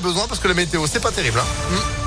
besoin parce que la météo, c'est pas terrible. Hein.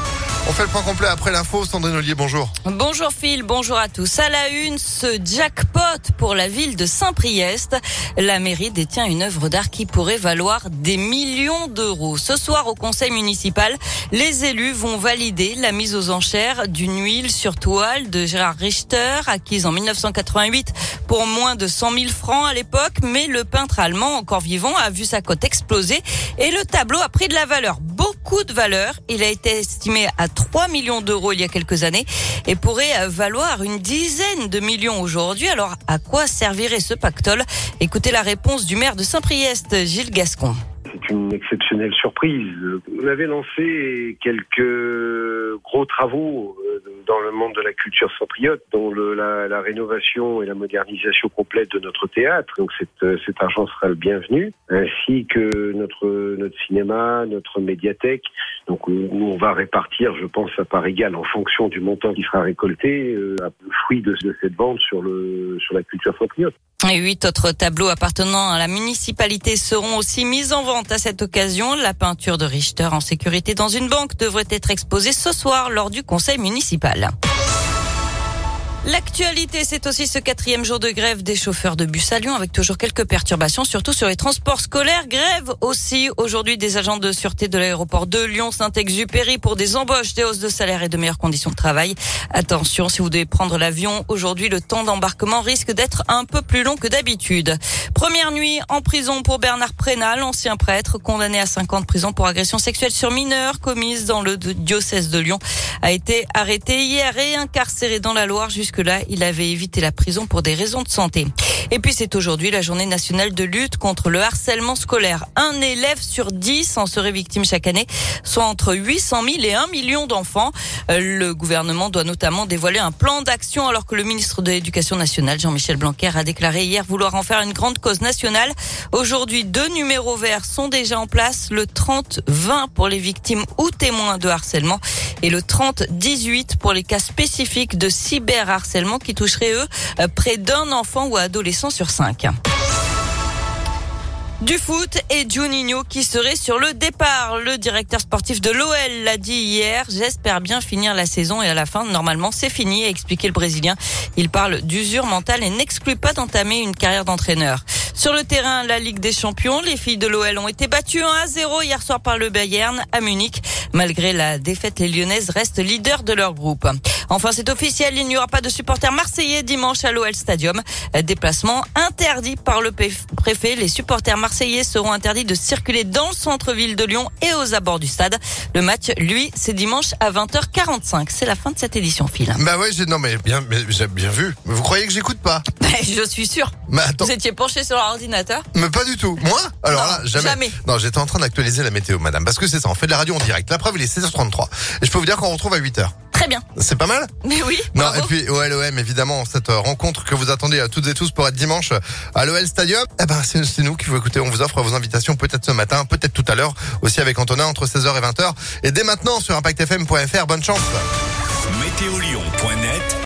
On fait le point complet après l'info. Sandrine Ollier, bonjour. Bonjour Phil, bonjour à tous. À la une, ce jackpot pour la ville de Saint-Priest. La mairie détient une œuvre d'art qui pourrait valoir des millions d'euros. Ce soir, au conseil municipal, les élus vont valider la mise aux enchères d'une huile sur toile de Gérard Richter, acquise en 1988 pour moins de 100 000 francs à l'époque. Mais le peintre allemand, encore vivant, a vu sa cote exploser et le tableau a pris de la valeur. Beaucoup de valeur. Il a été estimé à 3 millions d'euros il y a quelques années et pourrait valoir une dizaine de millions aujourd'hui. Alors à quoi servirait ce pactole? Écoutez la réponse du maire de Saint-Priest, Gilles Gascon c'est une exceptionnelle surprise. Vous avez lancé quelques gros travaux euh, dans le monde de la culture cypriote, dont le, la, la, rénovation et la modernisation complète de notre théâtre. Donc cet, euh, cet argent sera le bienvenu, ainsi que notre notre cinéma, notre médiathèque. Donc nous on va répartir, je pense, à part égale en fonction du montant qui sera récolté, euh, le fruit de, de, cette vente sur le sur la culture cypriote. Huit autres tableaux appartenant à la municipalité seront aussi mis en vente à cette occasion. La peinture de Richter en sécurité dans une banque devrait être exposée ce soir lors du conseil municipal. L'actualité, c'est aussi ce quatrième jour de grève des chauffeurs de bus à Lyon avec toujours quelques perturbations, surtout sur les transports scolaires. Grève aussi aujourd'hui des agents de sûreté de l'aéroport de Lyon, Saint-Exupéry pour des embauches, des hausses de salaire et de meilleures conditions de travail. Attention, si vous devez prendre l'avion aujourd'hui, le temps d'embarquement risque d'être un peu plus long que d'habitude. Première nuit en prison pour Bernard Prénal, ancien prêtre, condamné à 5 ans de prison pour agression sexuelle sur mineurs commise dans le diocèse de Lyon, a été arrêté hier et incarcéré dans la Loire jusqu'à que là, il avait évité la prison pour des raisons de santé. Et puis c'est aujourd'hui la journée nationale de lutte contre le harcèlement scolaire. Un élève sur dix en serait victime chaque année, soit entre 800 000 et 1 million d'enfants. Euh, le gouvernement doit notamment dévoiler un plan d'action alors que le ministre de l'Éducation nationale, Jean-Michel Blanquer, a déclaré hier vouloir en faire une grande cause nationale. Aujourd'hui, deux numéros verts sont déjà en place, le 30-20 pour les victimes ou témoins de harcèlement et le 30-18 pour les cas spécifiques de cyberharcèlement qui toucheraient eux euh, près d'un enfant ou adolescent sur cinq. Du foot et Juninho qui serait sur le départ. Le directeur sportif de l'OL l'a dit hier. J'espère bien finir la saison et à la fin, normalement, c'est fini, a expliqué le Brésilien. Il parle d'usure mentale et n'exclut pas d'entamer une carrière d'entraîneur. Sur le terrain, la Ligue des Champions, les filles de l'OL ont été battues 1 à 0 hier soir par le Bayern à Munich. Malgré la défaite, les Lyonnaises restent leaders de leur groupe. Enfin, c'est officiel, il n'y aura pas de supporters marseillais dimanche à l'OL Stadium. Déplacement interdit par le préfet. Les supporters marseillais seront interdits de circuler dans le centre-ville de Lyon et aux abords du stade. Le match, lui, c'est dimanche à 20h45. C'est la fin de cette édition, Phil. Bah ouais, non mais bien, j'ai bien vu. Vous croyez que j'écoute pas? Je suis sûr. Mais attends. Vous étiez penché sur l'ordinateur Mais pas du tout. Moi Alors là, jamais. Non, j'étais en train d'actualiser la météo, madame, parce que c'est ça. On fait de la radio en direct preuve, il est 16h33. Et je peux vous dire qu'on retrouve à 8h. Très bien. C'est pas mal? Mais oui. Non, et puis OLOM, évidemment, cette euh, rencontre que vous attendez à toutes et tous pour être dimanche à l'OL Stadium. Eh ben, c'est nous qui vous écoutez. On vous offre vos invitations peut-être ce matin, peut-être tout à l'heure, aussi avec Antonin entre 16h et 20h. Et dès maintenant sur ImpactFM.fr. Bonne chance. Météolion.net